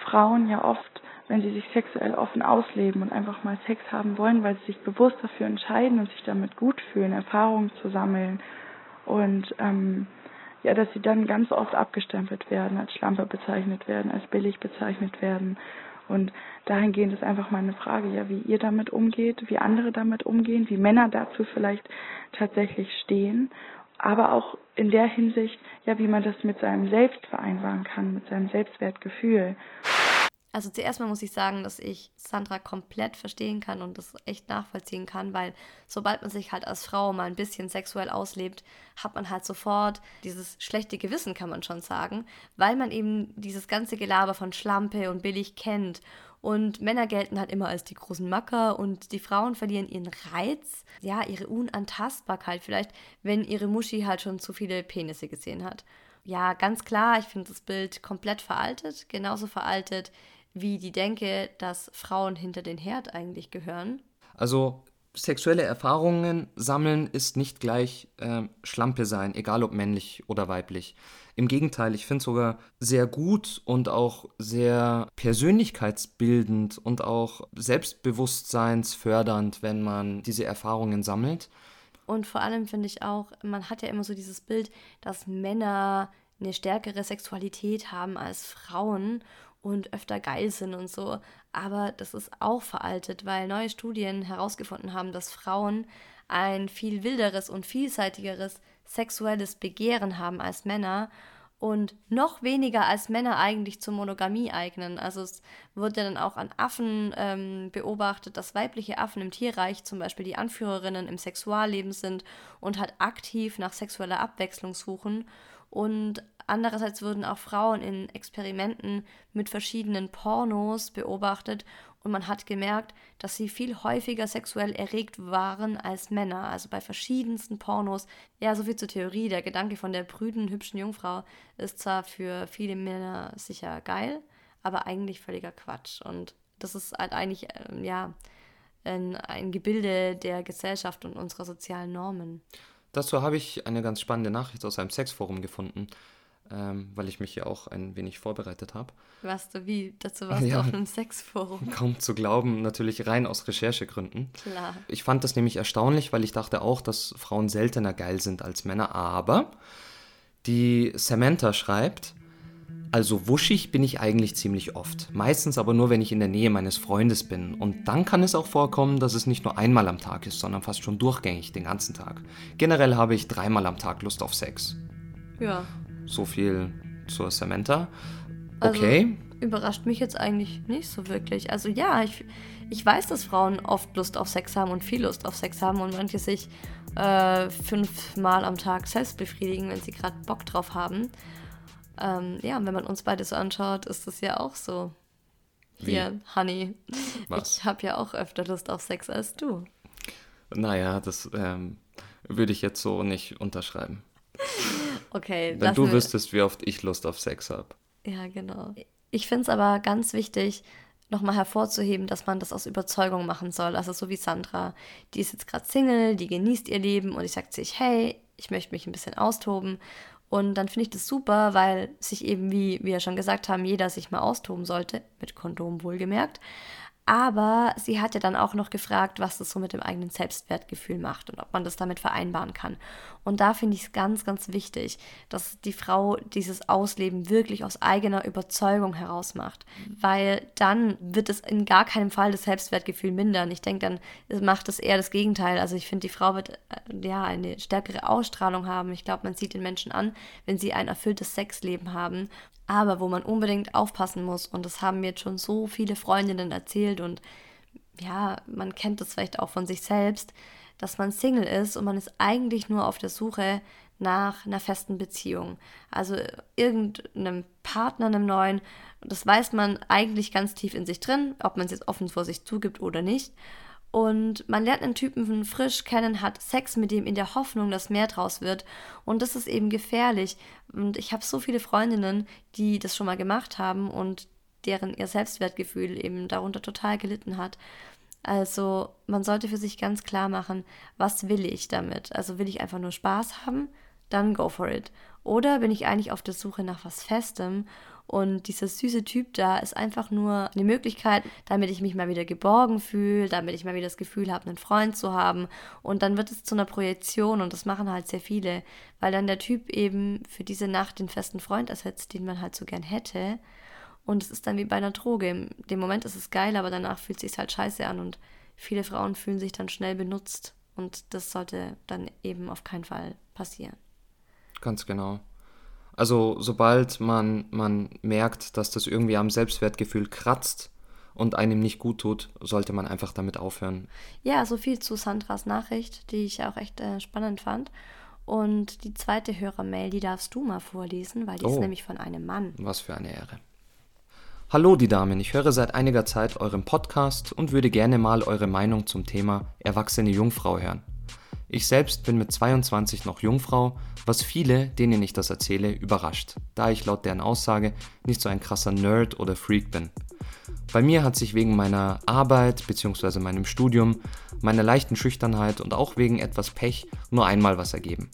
Frauen ja oft, wenn sie sich sexuell offen ausleben und einfach mal Sex haben wollen, weil sie sich bewusst dafür entscheiden und sich damit gut fühlen, Erfahrungen zu sammeln. Und ähm, ja, dass sie dann ganz oft abgestempelt werden, als Schlampe bezeichnet werden, als billig bezeichnet werden. Und dahingehend ist einfach meine Frage, ja, wie ihr damit umgeht, wie andere damit umgehen, wie Männer dazu vielleicht tatsächlich stehen, aber auch in der Hinsicht, ja, wie man das mit seinem Selbst vereinbaren kann, mit seinem Selbstwertgefühl. Also zuerst mal muss ich sagen, dass ich Sandra komplett verstehen kann und das echt nachvollziehen kann, weil sobald man sich halt als Frau mal ein bisschen sexuell auslebt, hat man halt sofort dieses schlechte Gewissen, kann man schon sagen, weil man eben dieses ganze Gelaber von Schlampe und billig kennt. Und Männer gelten halt immer als die großen Macker und die Frauen verlieren ihren Reiz, ja, ihre Unantastbarkeit vielleicht, wenn ihre Muschi halt schon zu viele Penisse gesehen hat. Ja, ganz klar, ich finde das Bild komplett veraltet, genauso veraltet wie die Denke, dass Frauen hinter den Herd eigentlich gehören. Also sexuelle Erfahrungen sammeln ist nicht gleich äh, Schlampe sein, egal ob männlich oder weiblich. Im Gegenteil, ich finde sogar sehr gut und auch sehr persönlichkeitsbildend und auch selbstbewusstseinsfördernd, wenn man diese Erfahrungen sammelt. Und vor allem finde ich auch, man hat ja immer so dieses Bild, dass Männer eine stärkere Sexualität haben als Frauen und öfter geil sind und so. Aber das ist auch veraltet, weil neue Studien herausgefunden haben, dass Frauen ein viel wilderes und vielseitigeres sexuelles Begehren haben als Männer und noch weniger als Männer eigentlich zur Monogamie eignen. Also es wurde dann auch an Affen ähm, beobachtet, dass weibliche Affen im Tierreich zum Beispiel die Anführerinnen im Sexualleben sind und halt aktiv nach sexueller Abwechslung suchen. Und Andererseits wurden auch Frauen in Experimenten mit verschiedenen Pornos beobachtet und man hat gemerkt, dass sie viel häufiger sexuell erregt waren als Männer, also bei verschiedensten Pornos. Ja, soviel zur Theorie. Der Gedanke von der prüden, hübschen Jungfrau ist zwar für viele Männer sicher geil, aber eigentlich völliger Quatsch. Und das ist halt eigentlich, äh, ja, ein, ein Gebilde der Gesellschaft und unserer sozialen Normen. Dazu habe ich eine ganz spannende Nachricht aus einem Sexforum gefunden ähm, weil ich mich ja auch ein wenig vorbereitet habe. Warst du wie? Dazu warst ja, du auf einem Sexforum. Kaum zu glauben, natürlich rein aus Recherchegründen. Klar. Ich fand das nämlich erstaunlich, weil ich dachte auch, dass Frauen seltener geil sind als Männer. Aber die Samantha schreibt, also wuschig bin ich eigentlich ziemlich oft. Meistens aber nur, wenn ich in der Nähe meines Freundes bin. Und dann kann es auch vorkommen, dass es nicht nur einmal am Tag ist, sondern fast schon durchgängig den ganzen Tag. Generell habe ich dreimal am Tag Lust auf Sex. Ja. So viel zur Samantha. Also, okay. Also, überrascht mich jetzt eigentlich nicht so wirklich. Also ja, ich, ich weiß, dass Frauen oft Lust auf Sex haben und viel Lust auf Sex haben und manche sich äh, fünfmal am Tag selbst befriedigen, wenn sie gerade Bock drauf haben. Ähm, ja, und wenn man uns beide so anschaut, ist das ja auch so. Hier, Wie? Honey. Was? Ich habe ja auch öfter Lust auf Sex als du. Naja, das ähm, würde ich jetzt so nicht unterschreiben. Okay. Wenn du wüsstest, wie oft ich Lust auf Sex habe. Ja, genau. Ich finde es aber ganz wichtig, nochmal hervorzuheben, dass man das aus Überzeugung machen soll. Also so wie Sandra, die ist jetzt gerade Single, die genießt ihr Leben und ich sagt sich, hey, ich möchte mich ein bisschen austoben. Und dann finde ich das super, weil sich eben, wie wir schon gesagt haben, jeder sich mal austoben sollte, mit Kondom wohlgemerkt. Aber sie hat ja dann auch noch gefragt, was das so mit dem eigenen Selbstwertgefühl macht und ob man das damit vereinbaren kann. Und da finde ich es ganz, ganz wichtig, dass die Frau dieses Ausleben wirklich aus eigener Überzeugung heraus macht. Weil dann wird es in gar keinem Fall das Selbstwertgefühl mindern. Ich denke, dann macht es eher das Gegenteil. Also ich finde, die Frau wird äh, ja eine stärkere Ausstrahlung haben. Ich glaube, man sieht den Menschen an, wenn sie ein erfülltes Sexleben haben. Aber wo man unbedingt aufpassen muss, und das haben mir jetzt schon so viele Freundinnen erzählt und ja, man kennt das vielleicht auch von sich selbst, dass man Single ist und man ist eigentlich nur auf der Suche nach einer festen Beziehung. Also irgendeinem Partner, einem neuen. Das weiß man eigentlich ganz tief in sich drin, ob man es jetzt offen vor sich zugibt oder nicht. Und man lernt einen Typen frisch kennen, hat Sex mit ihm in der Hoffnung, dass mehr draus wird. Und das ist eben gefährlich. Und ich habe so viele Freundinnen, die das schon mal gemacht haben und deren ihr Selbstwertgefühl eben darunter total gelitten hat. Also man sollte für sich ganz klar machen, was will ich damit? Also will ich einfach nur Spaß haben? Dann go for it. Oder bin ich eigentlich auf der Suche nach was Festem und dieser süße Typ da ist einfach nur eine Möglichkeit, damit ich mich mal wieder geborgen fühle, damit ich mal wieder das Gefühl habe, einen Freund zu haben. Und dann wird es zu einer Projektion und das machen halt sehr viele, weil dann der Typ eben für diese Nacht den festen Freund ersetzt, den man halt so gern hätte. Und es ist dann wie bei einer Droge. In dem Moment ist es geil, aber danach fühlt es sich halt scheiße an und viele Frauen fühlen sich dann schnell benutzt. Und das sollte dann eben auf keinen Fall passieren. Ganz genau. Also sobald man, man merkt, dass das irgendwie am Selbstwertgefühl kratzt und einem nicht gut tut, sollte man einfach damit aufhören. Ja, so viel zu Sandras Nachricht, die ich auch echt äh, spannend fand. Und die zweite Hörermail, die darfst du mal vorlesen, weil die oh, ist nämlich von einem Mann. Was für eine Ehre. Hallo die Damen, ich höre seit einiger Zeit euren Podcast und würde gerne mal eure Meinung zum Thema erwachsene Jungfrau hören. Ich selbst bin mit 22 noch Jungfrau, was viele, denen ich das erzähle, überrascht, da ich laut deren Aussage nicht so ein krasser Nerd oder Freak bin. Bei mir hat sich wegen meiner Arbeit bzw. meinem Studium, meiner leichten Schüchternheit und auch wegen etwas Pech nur einmal was ergeben.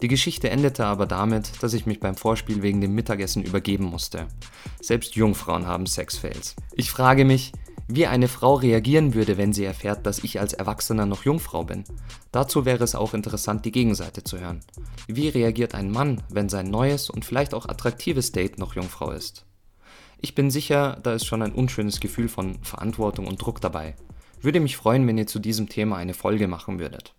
Die Geschichte endete aber damit, dass ich mich beim Vorspiel wegen dem Mittagessen übergeben musste. Selbst Jungfrauen haben Sexfails. Ich frage mich, wie eine Frau reagieren würde, wenn sie erfährt, dass ich als Erwachsener noch Jungfrau bin. Dazu wäre es auch interessant, die Gegenseite zu hören. Wie reagiert ein Mann, wenn sein neues und vielleicht auch attraktives Date noch Jungfrau ist? Ich bin sicher, da ist schon ein unschönes Gefühl von Verantwortung und Druck dabei. Würde mich freuen, wenn ihr zu diesem Thema eine Folge machen würdet.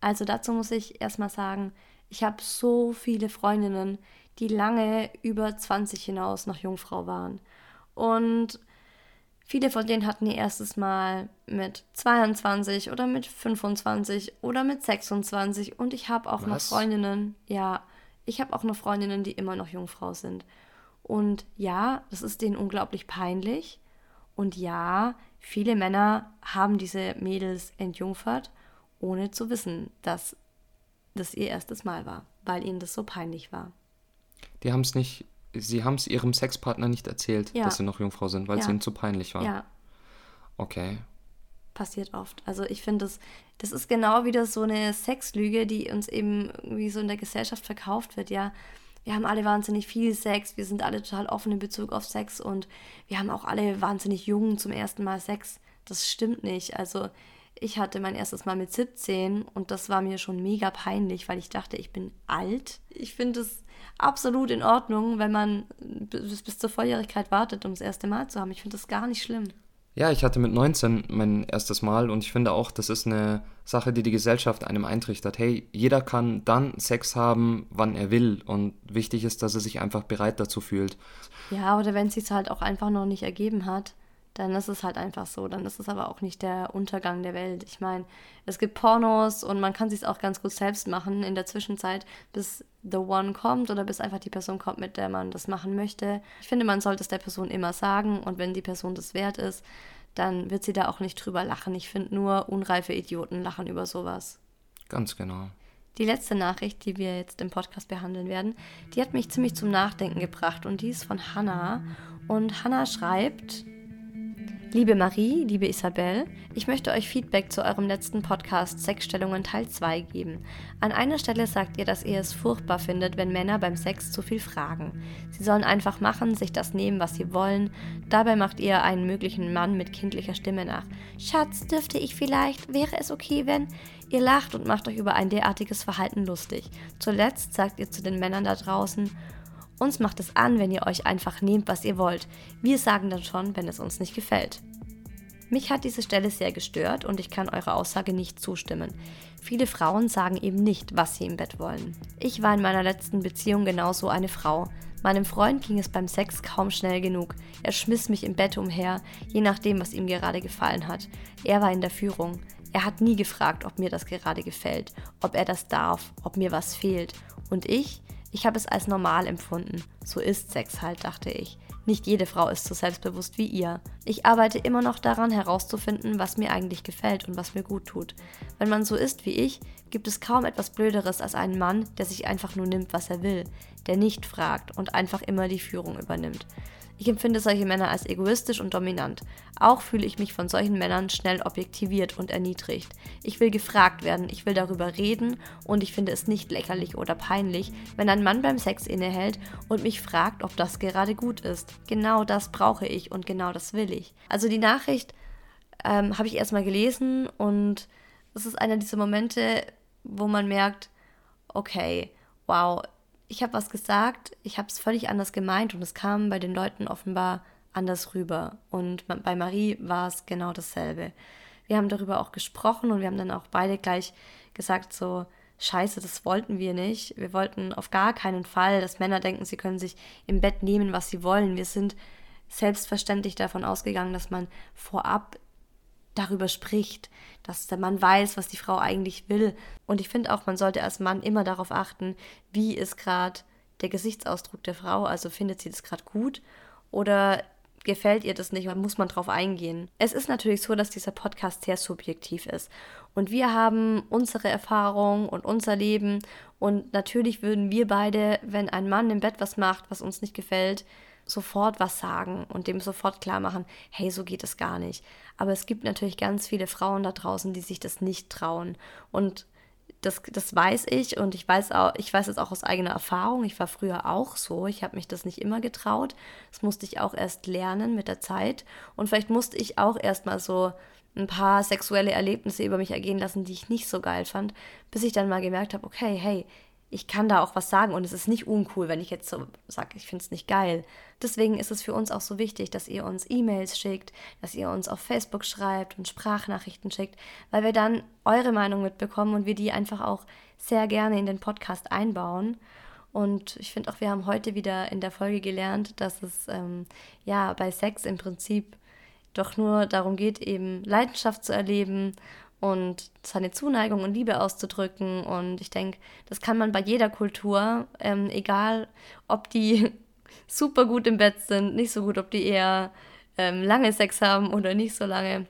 Also dazu muss ich erstmal sagen, ich habe so viele Freundinnen, die lange über 20 hinaus noch Jungfrau waren. Und Viele von denen hatten ihr erstes Mal mit 22 oder mit 25 oder mit 26 und ich habe auch Was? noch Freundinnen, ja, ich habe auch noch Freundinnen, die immer noch Jungfrau sind. Und ja, das ist denen unglaublich peinlich. Und ja, viele Männer haben diese Mädels entjungfert, ohne zu wissen, dass das ihr erstes Mal war, weil ihnen das so peinlich war. Die haben es nicht sie haben es ihrem Sexpartner nicht erzählt, ja. dass sie noch Jungfrau sind, weil es ihnen zu peinlich war. Ja. Okay. Passiert oft. Also ich finde, das, das ist genau wieder so eine Sexlüge, die uns eben irgendwie so in der Gesellschaft verkauft wird, ja. Wir haben alle wahnsinnig viel Sex, wir sind alle total offen in Bezug auf Sex und wir haben auch alle wahnsinnig jung zum ersten Mal Sex. Das stimmt nicht. Also ich hatte mein erstes Mal mit 17 und das war mir schon mega peinlich, weil ich dachte, ich bin alt. Ich finde es absolut in Ordnung, wenn man bis, bis zur Volljährigkeit wartet, um das erste Mal zu haben. Ich finde das gar nicht schlimm. Ja, ich hatte mit 19 mein erstes Mal und ich finde auch, das ist eine Sache, die die Gesellschaft einem eintrichtert. Hey, jeder kann dann Sex haben, wann er will und wichtig ist, dass er sich einfach bereit dazu fühlt. Ja, oder wenn es sich halt auch einfach noch nicht ergeben hat dann ist es halt einfach so. Dann ist es aber auch nicht der Untergang der Welt. Ich meine, es gibt Pornos und man kann sich auch ganz gut selbst machen in der Zwischenzeit, bis The One kommt oder bis einfach die Person kommt, mit der man das machen möchte. Ich finde, man sollte es der Person immer sagen und wenn die Person das wert ist, dann wird sie da auch nicht drüber lachen. Ich finde nur unreife Idioten lachen über sowas. Ganz genau. Die letzte Nachricht, die wir jetzt im Podcast behandeln werden, die hat mich ziemlich zum Nachdenken gebracht und die ist von Hannah. Und Hannah schreibt, Liebe Marie, liebe Isabel, ich möchte euch Feedback zu eurem letzten Podcast Sexstellungen Teil 2 geben. An einer Stelle sagt ihr, dass ihr es furchtbar findet, wenn Männer beim Sex zu viel fragen. Sie sollen einfach machen, sich das nehmen, was sie wollen. Dabei macht ihr einen möglichen Mann mit kindlicher Stimme nach. Schatz, dürfte ich vielleicht? Wäre es okay, wenn? Ihr lacht und macht euch über ein derartiges Verhalten lustig. Zuletzt sagt ihr zu den Männern da draußen, uns macht es an, wenn ihr euch einfach nehmt, was ihr wollt. Wir sagen dann schon, wenn es uns nicht gefällt. Mich hat diese Stelle sehr gestört und ich kann eurer Aussage nicht zustimmen. Viele Frauen sagen eben nicht, was sie im Bett wollen. Ich war in meiner letzten Beziehung genauso eine Frau. Meinem Freund ging es beim Sex kaum schnell genug. Er schmiss mich im Bett umher, je nachdem, was ihm gerade gefallen hat. Er war in der Führung. Er hat nie gefragt, ob mir das gerade gefällt, ob er das darf, ob mir was fehlt. Und ich? Ich habe es als normal empfunden. So ist Sex halt, dachte ich. Nicht jede Frau ist so selbstbewusst wie ihr. Ich arbeite immer noch daran herauszufinden, was mir eigentlich gefällt und was mir gut tut. Wenn man so ist wie ich, gibt es kaum etwas Blöderes als einen Mann, der sich einfach nur nimmt, was er will, der nicht fragt und einfach immer die Führung übernimmt. Ich empfinde solche Männer als egoistisch und dominant. Auch fühle ich mich von solchen Männern schnell objektiviert und erniedrigt. Ich will gefragt werden, ich will darüber reden und ich finde es nicht lächerlich oder peinlich, wenn ein Mann beim Sex innehält und mich fragt, ob das gerade gut ist. Genau das brauche ich und genau das will ich. Also die Nachricht ähm, habe ich erstmal gelesen und es ist einer dieser Momente, wo man merkt, okay, wow, ich habe was gesagt, ich habe es völlig anders gemeint und es kam bei den Leuten offenbar anders rüber. Und bei Marie war es genau dasselbe. Wir haben darüber auch gesprochen und wir haben dann auch beide gleich gesagt, so, scheiße, das wollten wir nicht. Wir wollten auf gar keinen Fall, dass Männer denken, sie können sich im Bett nehmen, was sie wollen. Wir sind selbstverständlich davon ausgegangen, dass man vorab darüber spricht, dass der Mann weiß, was die Frau eigentlich will. Und ich finde auch, man sollte als Mann immer darauf achten, wie ist gerade der Gesichtsausdruck der Frau. Also findet sie das gerade gut oder gefällt ihr das nicht, muss man drauf eingehen. Es ist natürlich so, dass dieser Podcast sehr subjektiv ist. Und wir haben unsere Erfahrung und unser Leben. Und natürlich würden wir beide, wenn ein Mann im Bett was macht, was uns nicht gefällt, sofort was sagen und dem sofort klar machen, hey, so geht es gar nicht. Aber es gibt natürlich ganz viele Frauen da draußen, die sich das nicht trauen. Und das, das weiß ich und ich weiß auch, ich weiß es auch aus eigener Erfahrung. Ich war früher auch so. Ich habe mich das nicht immer getraut. Das musste ich auch erst lernen mit der Zeit. Und vielleicht musste ich auch erst mal so ein paar sexuelle Erlebnisse über mich ergehen lassen, die ich nicht so geil fand, bis ich dann mal gemerkt habe, okay, hey, ich kann da auch was sagen und es ist nicht uncool, wenn ich jetzt so sage, ich finde es nicht geil. Deswegen ist es für uns auch so wichtig, dass ihr uns E-Mails schickt, dass ihr uns auf Facebook schreibt und Sprachnachrichten schickt, weil wir dann eure Meinung mitbekommen und wir die einfach auch sehr gerne in den Podcast einbauen. Und ich finde auch, wir haben heute wieder in der Folge gelernt, dass es ähm, ja bei Sex im Prinzip doch nur darum geht, eben Leidenschaft zu erleben und seine Zuneigung und Liebe auszudrücken. Und ich denke, das kann man bei jeder Kultur, ähm, egal ob die super gut im Bett sind, nicht so gut, ob die eher ähm, lange Sex haben oder nicht so lange.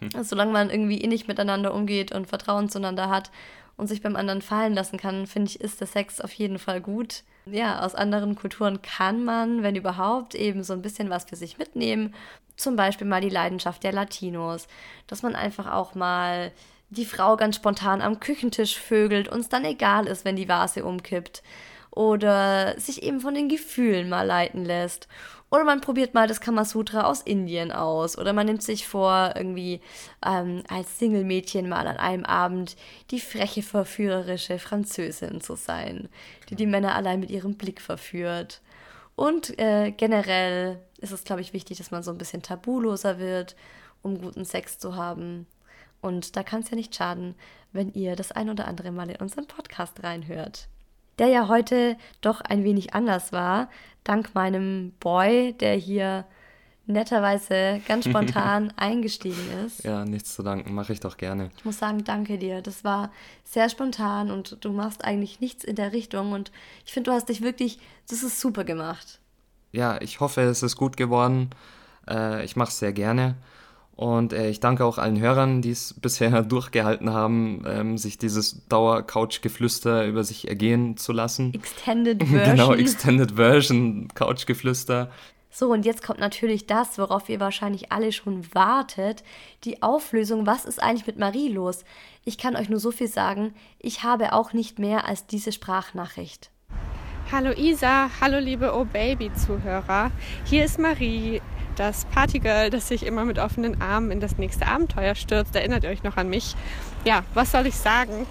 Hm. Solange man irgendwie innig miteinander umgeht und Vertrauen zueinander hat und sich beim anderen fallen lassen kann, finde ich, ist der Sex auf jeden Fall gut. Ja, aus anderen Kulturen kann man, wenn überhaupt, eben so ein bisschen was für sich mitnehmen zum Beispiel mal die Leidenschaft der Latinos, dass man einfach auch mal die Frau ganz spontan am Küchentisch vögelt und es dann egal ist, wenn die Vase umkippt. Oder sich eben von den Gefühlen mal leiten lässt. Oder man probiert mal das Kamasutra aus Indien aus. Oder man nimmt sich vor, irgendwie ähm, als Single-Mädchen mal an einem Abend die freche, verführerische Französin zu sein, die die Männer allein mit ihrem Blick verführt. Und äh, generell ist es, glaube ich, wichtig, dass man so ein bisschen tabuloser wird, um guten Sex zu haben. Und da kann es ja nicht schaden, wenn ihr das ein oder andere Mal in unseren Podcast reinhört. Der ja heute doch ein wenig anders war, dank meinem Boy, der hier netterweise ganz spontan eingestiegen ist. Ja, nichts zu danken, mache ich doch gerne. Ich muss sagen, danke dir. Das war sehr spontan und du machst eigentlich nichts in der Richtung und ich finde, du hast dich wirklich, das ist super gemacht ja, ich hoffe, es ist gut geworden. Äh, ich mache es sehr gerne. Und äh, ich danke auch allen Hörern, die es bisher durchgehalten haben, ähm, sich dieses Dauer-Couch-Geflüster über sich ergehen zu lassen. Extended Version. genau, Extended Version, Couch-Geflüster. So, und jetzt kommt natürlich das, worauf ihr wahrscheinlich alle schon wartet, die Auflösung, was ist eigentlich mit Marie los? Ich kann euch nur so viel sagen, ich habe auch nicht mehr als diese Sprachnachricht. Hallo Isa, hallo liebe Oh Baby Zuhörer. Hier ist Marie. Das Partygirl, das sich immer mit offenen Armen in das nächste Abenteuer stürzt. Erinnert ihr euch noch an mich? Ja, was soll ich sagen?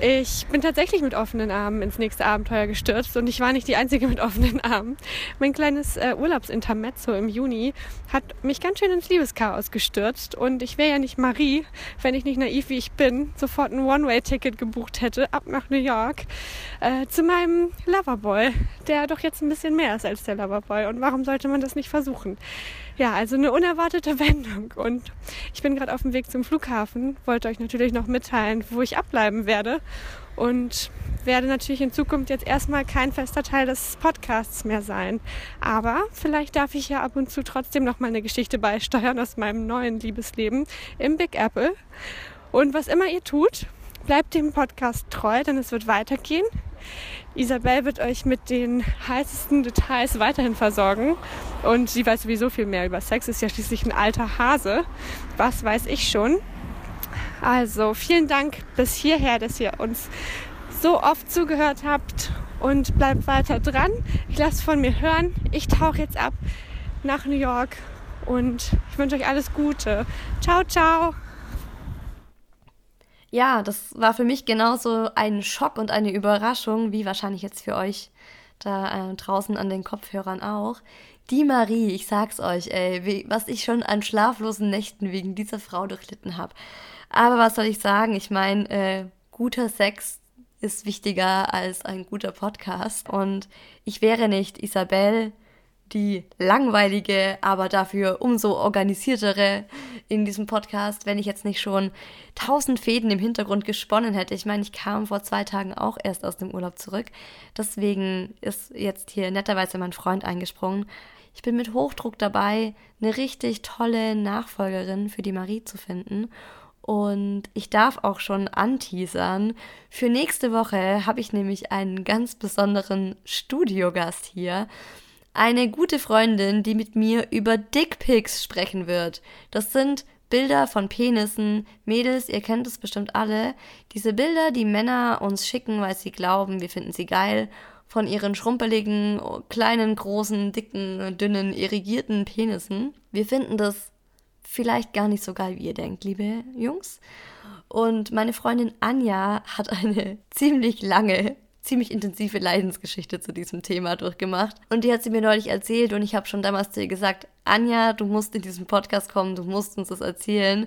Ich bin tatsächlich mit offenen Armen ins nächste Abenteuer gestürzt und ich war nicht die Einzige mit offenen Armen. Mein kleines äh, Urlaubsintermezzo im Juni hat mich ganz schön ins Liebeschaos gestürzt und ich wäre ja nicht Marie, wenn ich nicht naiv wie ich bin, sofort ein One-Way-Ticket gebucht hätte ab nach New York äh, zu meinem Loverboy, der doch jetzt ein bisschen mehr ist als der Loverboy. Und warum sollte man das nicht versuchen? Ja, also eine unerwartete Wendung. Und ich bin gerade auf dem Weg zum Flughafen, wollte euch natürlich noch mitteilen, wo ich abbleiben werde. Und werde natürlich in Zukunft jetzt erstmal kein fester Teil des Podcasts mehr sein. Aber vielleicht darf ich ja ab und zu trotzdem noch mal eine Geschichte beisteuern aus meinem neuen Liebesleben im Big Apple. Und was immer ihr tut, bleibt dem Podcast treu, denn es wird weitergehen. Isabel wird euch mit den heißesten Details weiterhin versorgen. Und sie weiß sowieso viel mehr über Sex, ist ja schließlich ein alter Hase. Was weiß ich schon. Also vielen Dank bis hierher, dass ihr uns so oft zugehört habt und bleibt weiter dran. Ich lasse von mir hören. Ich tauche jetzt ab nach New York und ich wünsche euch alles Gute. Ciao, ciao. Ja, das war für mich genauso ein Schock und eine Überraschung, wie wahrscheinlich jetzt für euch da äh, draußen an den Kopfhörern auch. Die Marie, ich sag's euch, ey, wie, was ich schon an schlaflosen Nächten wegen dieser Frau durchlitten habe. Aber was soll ich sagen? Ich meine, äh, guter Sex ist wichtiger als ein guter Podcast. Und ich wäre nicht Isabel, die langweilige, aber dafür umso organisiertere in diesem Podcast, wenn ich jetzt nicht schon tausend Fäden im Hintergrund gesponnen hätte. Ich meine, ich kam vor zwei Tagen auch erst aus dem Urlaub zurück. Deswegen ist jetzt hier netterweise mein Freund eingesprungen. Ich bin mit Hochdruck dabei, eine richtig tolle Nachfolgerin für die Marie zu finden. Und ich darf auch schon anteasern. Für nächste Woche habe ich nämlich einen ganz besonderen Studiogast hier. Eine gute Freundin, die mit mir über Dickpics sprechen wird. Das sind Bilder von Penissen. Mädels, ihr kennt es bestimmt alle. Diese Bilder, die Männer uns schicken, weil sie glauben, wir finden sie geil. Von ihren schrumpeligen, kleinen, großen, dicken, dünnen, irrigierten Penissen. Wir finden das vielleicht gar nicht so geil, wie ihr denkt, liebe Jungs. Und meine Freundin Anja hat eine ziemlich lange, ziemlich intensive Leidensgeschichte zu diesem Thema durchgemacht. Und die hat sie mir neulich erzählt und ich habe schon damals zu ihr gesagt, Anja, du musst in diesen Podcast kommen, du musst uns das erzählen.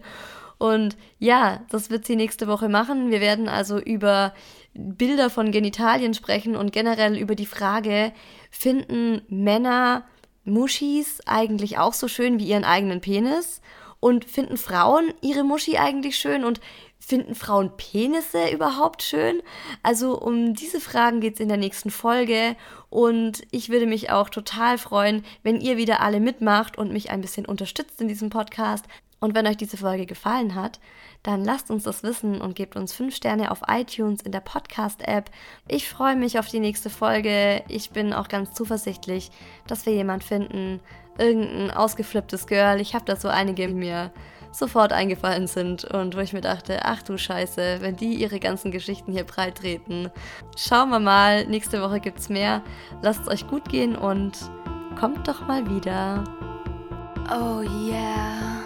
Und ja, das wird sie nächste Woche machen. Wir werden also über Bilder von Genitalien sprechen und generell über die Frage, finden Männer Muschis eigentlich auch so schön wie ihren eigenen Penis? Und finden Frauen ihre Muschi eigentlich schön? Und finden Frauen Penisse überhaupt schön? Also um diese Fragen geht es in der nächsten Folge. Und ich würde mich auch total freuen, wenn ihr wieder alle mitmacht und mich ein bisschen unterstützt in diesem Podcast. Und wenn euch diese Folge gefallen hat, dann lasst uns das wissen und gebt uns 5 Sterne auf iTunes in der Podcast-App. Ich freue mich auf die nächste Folge. Ich bin auch ganz zuversichtlich, dass wir jemand finden, irgendein ausgeflipptes Girl. Ich habe da so einige die mir sofort eingefallen sind und wo ich mir dachte, ach du Scheiße, wenn die ihre ganzen Geschichten hier breit treten. Schauen wir mal, nächste Woche gibt's mehr. Lasst es euch gut gehen und kommt doch mal wieder. Oh yeah.